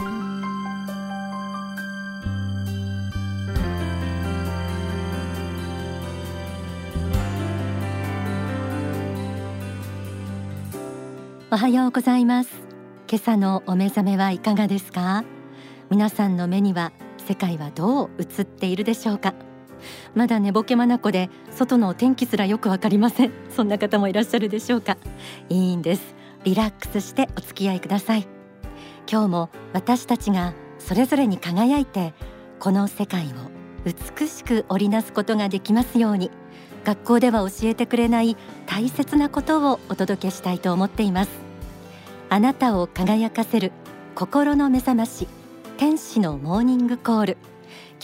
おはようございます。今朝のお目覚めはいかがですか？皆さんの目には世界はどう映っているでしょうか？まだ寝ぼけ眼で外のお天気すらよくわかりません。そんな方もいらっしゃるでしょうか？いいんです。リラックスしてお付き合いください。今日も私たちがそれぞれに輝いてこの世界を美しく織りなすことができますように学校では教えてくれない大切なことをお届けしたいと思っています。あなたを輝かせる心の目覚まし天使のモーニングコール。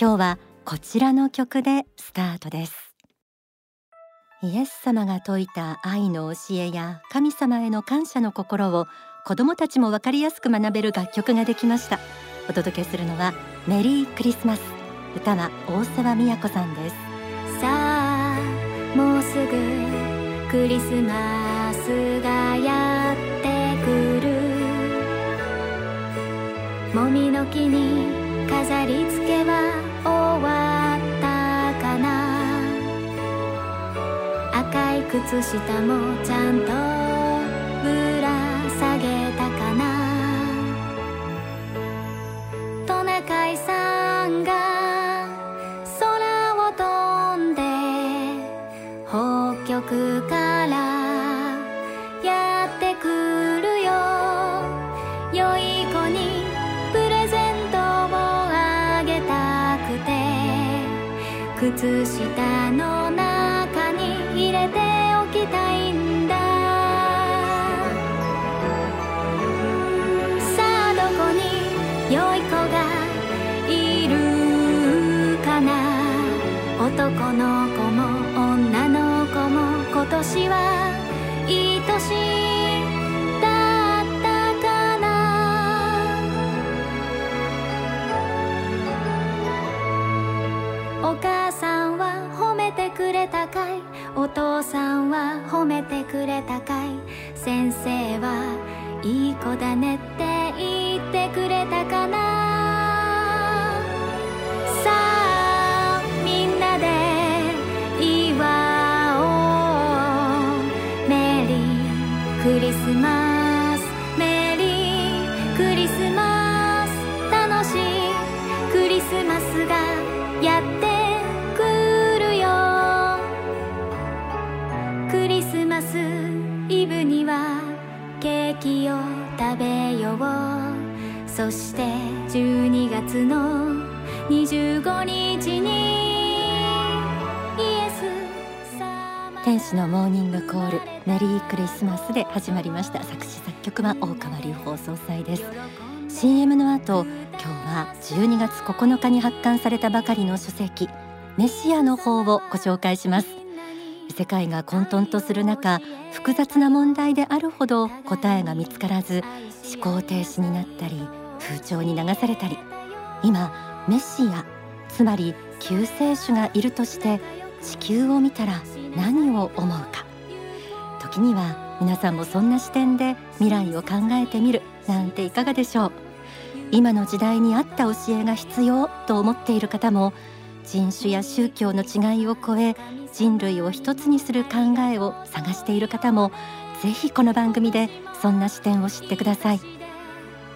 今日はこちらの曲でスタートです。イエス様が説いた愛の教えや神様への感謝の心を子どもたちもわかりやすく学べる楽曲ができました。お届けするのはメリークリスマス。歌は大沢美也子さんです。さあもうすぐクリスマスがやってくる。もみの木に飾り付けは終わったかな。赤い靴下もちゃんとくからやってくるよ。良い子にプレゼントをあげたくて。靴下の中れたかい。お父さんは褒めてくれたかい。先生はいい子だねって言ってくれたかな。さあみんなで祝おう。メリークリスマス。そして12月の25日にイエス天使のモーニングコール。メリークリスマスで始まりました。作詞作曲は大川隆法総裁です。CM の後今日は12月9日に発刊されたばかりの書籍メシアの方をご紹介します。世界が混沌とする中複雑な問題であるほど答えが見つからず思考停止になったり風潮に流されたり。今メシアつまり救世主がいるとして地球を見たら何を思うか。時には皆さんもそんな視点で未来を考えてみるなんていかがでしょう。今の時代に合った教えが必要と思っている方も人種や宗教の違いを超え人類を一つにする考えを探している方もぜひこの番組でそんな視点を知ってください。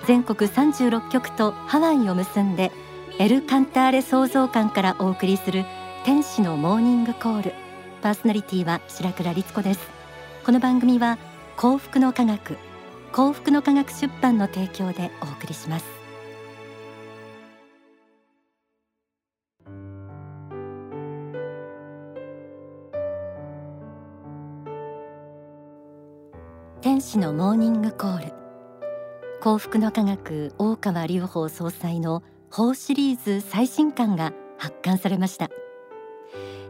全国36局とハワイを結んでエル・カンターレ創造館からお送りする天使のモーニングコール。パーソナリティは白倉律子です。この番組は幸福の科学幸福の科学出版の提供でお送りします。天使のモーニングコール。幸福の科学大川隆法総裁の法シリーズ最新刊が発刊されました。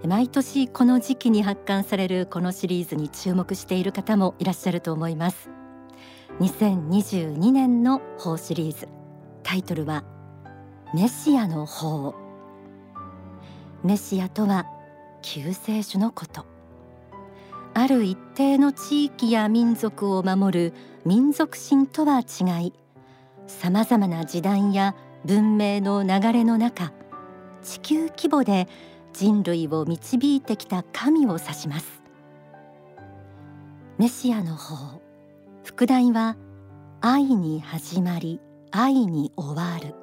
毎年この時期に発刊されるこのシリーズに注目している方もいらっしゃると思います。2022年の法シリーズ。タイトルはメシアの法。メシアとは救世主のこと。ある一定の地域や民族を守る民族心とは違いさまざまな時代や文明の流れの中地球規模で人類を導いてきた神を指します。メシアの方副題は愛に始まり愛に終わる。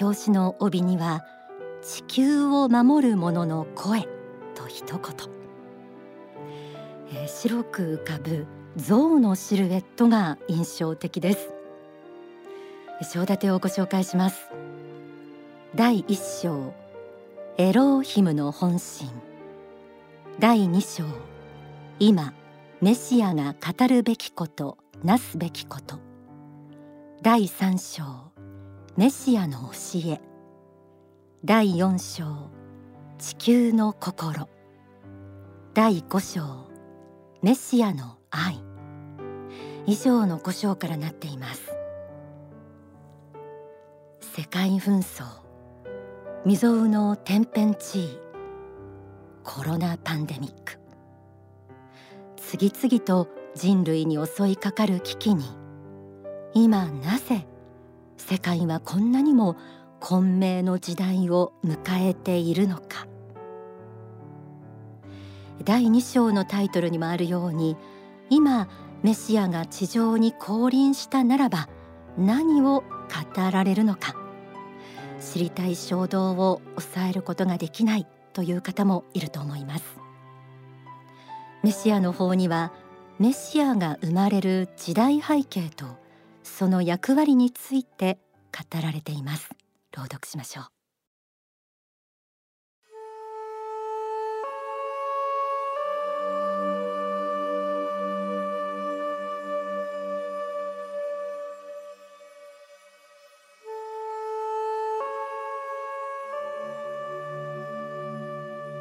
表紙の帯には地球を守る者の声と一言、えー、白く浮かぶ象のシルエットが印象的です。章立てをご紹介します。第一章エローヒムの本心。第二章今メシアが語るべきことなすべきこと。第三章メシアの教え。第四章地球の心。第五章メシアの愛。以上の五章からなっています。世界紛争。未曾有の天変地異。コロナパンデミック。次々と人類に襲いかかる危機に。今なぜ世界はこんなにも混迷の時代を迎えているのか。第2章のタイトルにもあるように今メシアが地上に降臨したならば何を語られるのか。知りたい衝動を抑えることができないという方もいると思います。メシアの方にはメシアが生まれる時代背景とその役割について語られています。朗読しましょう。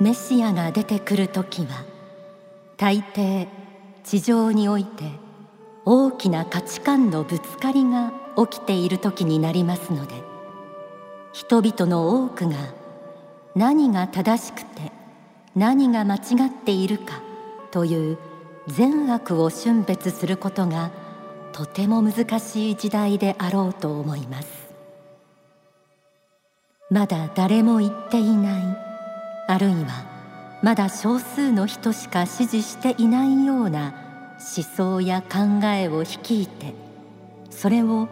メシアが出てくる時は大抵地上において大きな価値観のぶつかりが起きている時になりますので人々の多くが何が正しくて何が間違っているかという善悪を峻別することがとても難しい時代であろうと思います。まだ誰も言っていないあるいはまだ少数の人しか支持していないような思想や考えを率いてそれを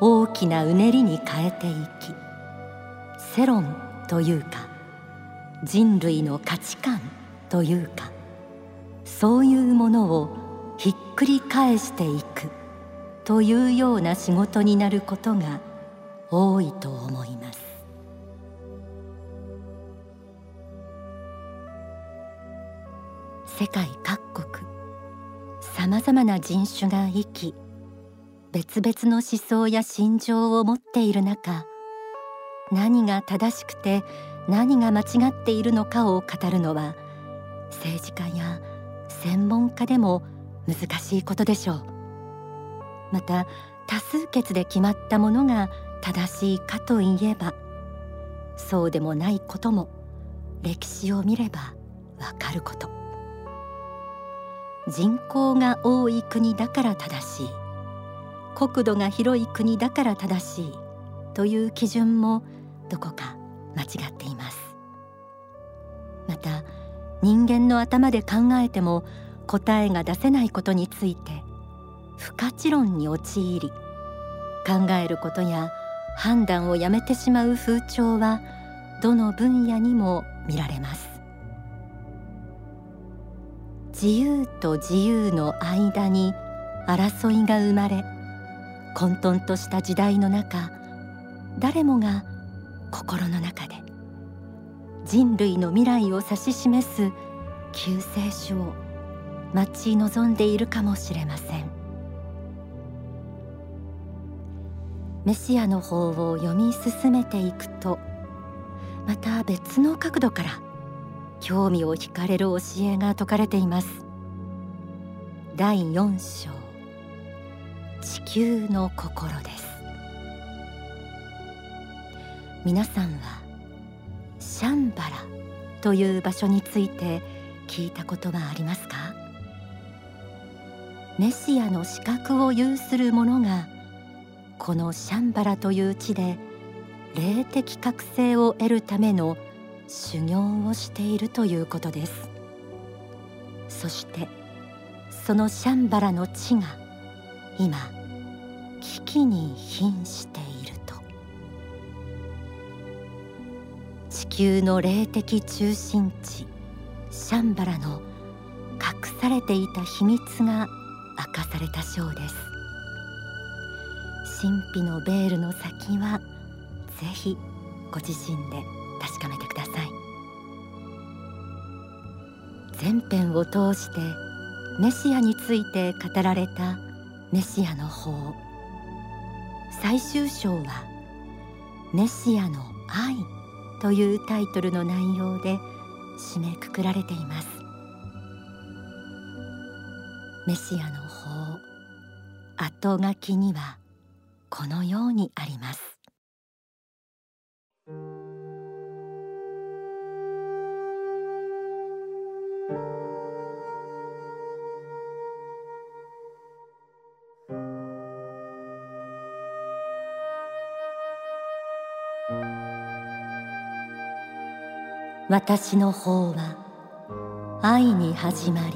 大きなうねりに変えていき世論というか人類の価値観というかそういうものをひっくり返していくというような仕事になることが多いと思います。世界各国。さまざまな人種が生き別々の思想や心情を持っている中何が正しくて何が間違っているのかを語るのは政治家や専門家でも難しいことでしょう。また多数決で決まったものが正しいかといえばそうでもないことも歴史を見ればわかること。人口が多い国だから正しい。国土が広い国だから正しい。という基準もどこか間違っています。また人間の頭で考えても答えが出せないことについて不可知論に陥り考えることや判断をやめてしまう風潮はどの分野にも見られます。自由と自由の間に争いが生まれ混沌とした時代の中誰もが心の中で人類の未来を指し示す救世主を待ち望んでいるかもしれません。メシアの方を読み進めていくとまた別の角度から興味を惹かれる教えが説かれています。第4章。地球の心です。皆さんはシャンバラという場所について聞いたことはありますか？メシアの資格を有する者がこのシャンバラという地で霊的覚醒を得るための修行をしているということです。そしてそのシャンバラの地が今危機に瀕していると。地球の霊的中心地シャンバラの隠されていた秘密が明かされた章です。神秘のベールの先はぜひご自身で確かめてください。前編を通してメシアについて語られたメシアの法。最終章はメシアの愛というタイトルの内容で締めくくられています。メシアの法。後書きにはこのようにあります。私の方は愛に始まり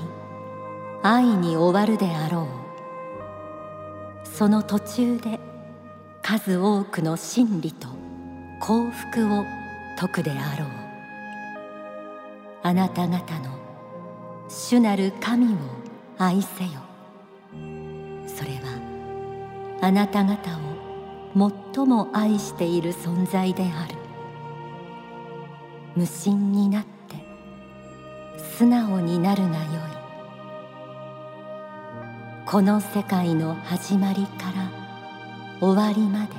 愛に終わるであろう。その途中で数多くの真理と幸福を説くであろう。あなた方の主なる神を愛せよ。それはあなた方を最も愛している存在である。無心になって素直になるがよい。この世界の始まりから終わりまで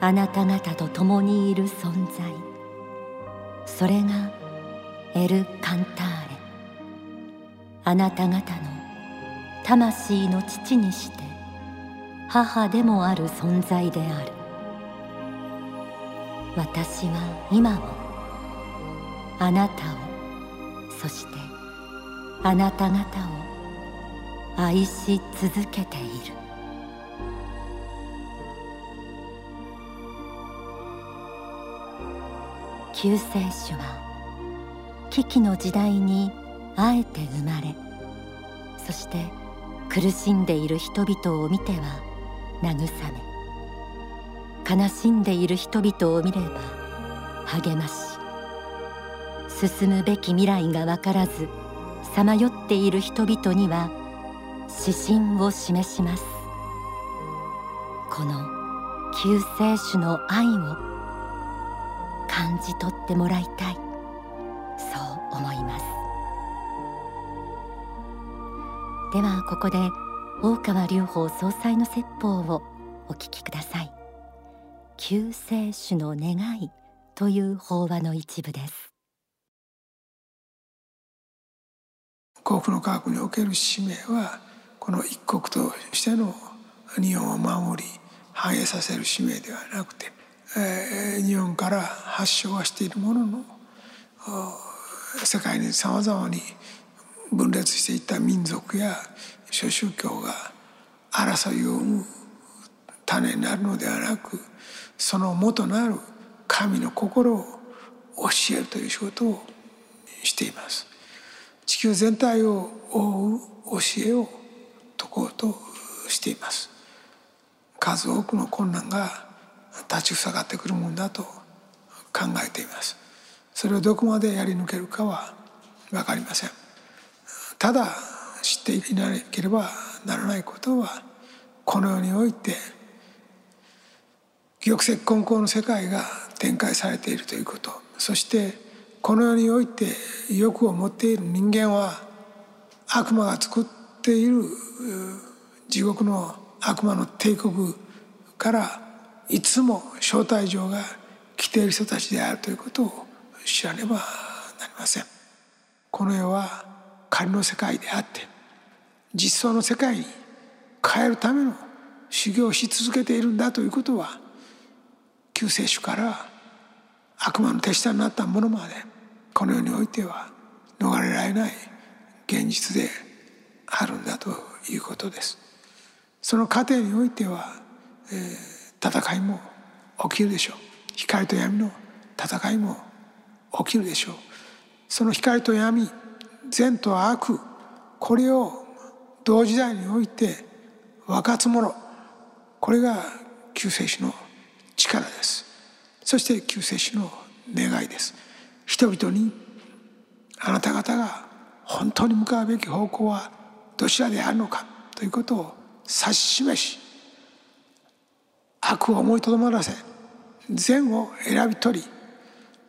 あなた方と共にいる存在それがエル・カンターレ。あなた方の魂の父にして母でもある存在である。私は今もあなたをそしてあなた方を愛し続けている。救世主は危機の時代にあえて生まれそして苦しんでいる人々を見ては慰め悲しんでいる人々を見れば励まし進むべき未来が分からずさまよっている人々には指針を示します。この救世主の愛を感じ取ってもらいたい。そう思います。ではここで大川隆法総裁の説法をお聞きください。救世主の願いという法話の一部です。幸福の科学における使命はこの一国としての日本を守り繁栄させる使命ではなくて、えー、日本から発祥はしているものの世界にさまざまに分裂していった民族や諸宗教が争いを生む種になるのではなくその元なる神の心を教えるという仕事をしています。地球全体を覆う教えを説こうとしています。数多くの困難が立ちふさがってくるもんだと考えています。それをどこまでやり抜けるかは分かりません。ただ知っていなければならないことはこの世において玉石混交の世界が展開されているということそしてこの世において欲を持っている人間は悪魔が作っている地獄の悪魔の帝国からいつも招待状が来ている人たちであるということを知らねばなりません。この世は仮の世界であって実相の世界に変えるための修行をし続けているんだということは救世主から悪魔の手下になったものまでこの世においては逃れられない現実であるんだということです。その過程においては、えー、戦いも起きるでしょう光と闇の戦いも起きるでしょうその光と闇善と悪これを同時代において分かつものこれが救世主の力です。そして救世主の願いです。人々にあなた方が本当に向かうべき方向はどちらであるのかということを指し示し悪を思いとどまらせ善を選び取り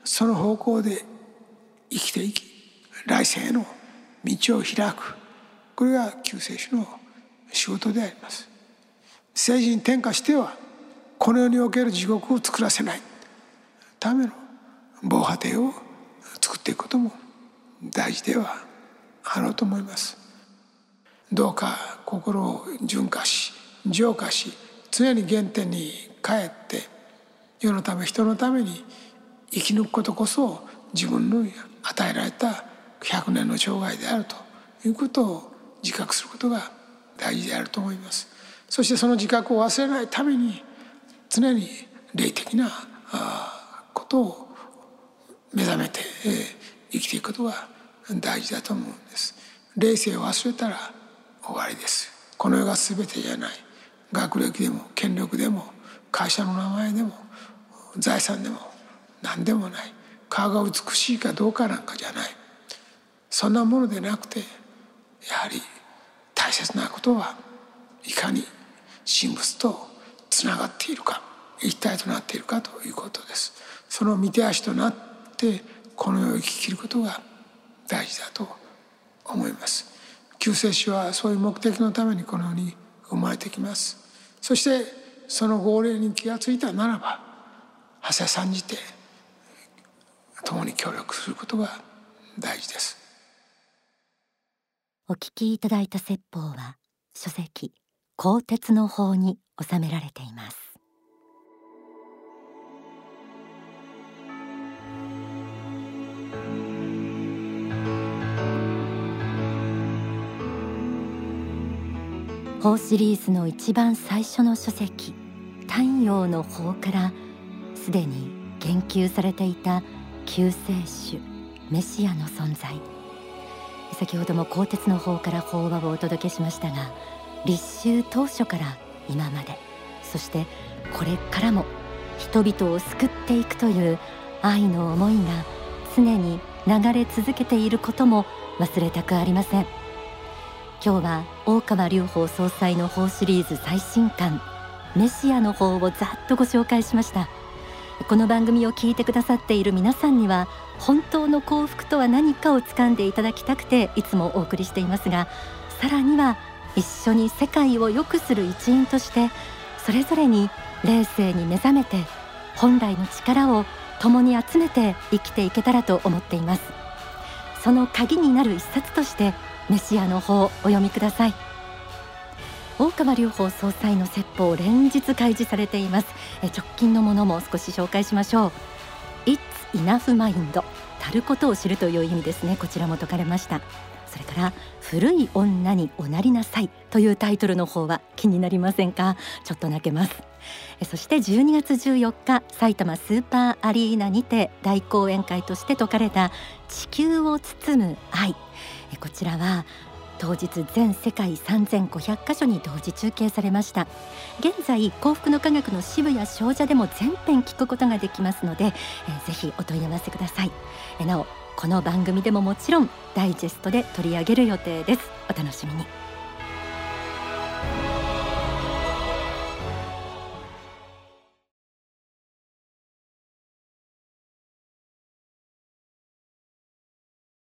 その方向で生きていき来世への道を開く。これが救世主の仕事であります。政治に転化してはこの世における地獄を作らせない。ための防波堤を作っていくことも大事ではあろうと思います。どうか心を純化し浄化し常に原点に帰って世のため人のために生き抜くことこそ自分の与えられた100年の生涯であるということを自覚することが大事であると思います。そしてその自覚を忘れないために常に霊的なことを目覚めて生きていくことが大事だと思うんです。霊性を忘れたら終わりです。この世が全てじゃない。学歴でも権力でも会社の名前でも財産でも何でもない。顔が美しいかどうかなんかじゃない。そんなものでなくてやはり大切なことはいかに神仏とつながっているか一体となっているかということです。その見て足となってこの世を生き切ることが大事だと思います。救世主はそういう目的のためにこの世に生まれてきます。そしてその号令に気が付いたならば長谷さんじて共に協力することが大事です。お聞きいただいた説法は書籍鋼鉄の法に収められています。法シリーズの一番最初の書籍太陽の法からすでに言及されていた救世主メシアの存在。先ほども鋼鉄の方から法話をお届けしましたが立秋当初から今まで。そしてこれからも人々を救っていくという愛の思いが常に流れ続けていることも忘れたくありません。今日は大川隆法総裁の法シリーズ最新刊メシアの法をざっとご紹介しました。この番組を聞いてくださっている皆さんには本当の幸福とは何かを掴んでいただきたくていつもお送りしていますがさらには一緒に世界を良くする一員としてそれぞれに冷静に目覚めて本来の力を共に集めて生きていけたらと思っています。その鍵になる一冊としてメシアの法をお読みください。大川隆法総裁の説法連日開示されています。直近のものも少し紹介しましょう。It's enough mind たることを知るという意味ですね。こちらも説かれました。それから古い女におなりなさいというタイトルの方は気になりませんか？ちょっと泣けます。そして12月14日埼玉スーパーアリーナにて大講演会として説かれた地球を包む愛。こちらは当日全世界3500カ所に同時中継されました。現在幸福の科学の渋谷商社でも全編聞くことができますので、えー、ぜひお問い合わせください。えなおこの番組でももちろんダイジェストで取り上げる予定です。お楽しみに。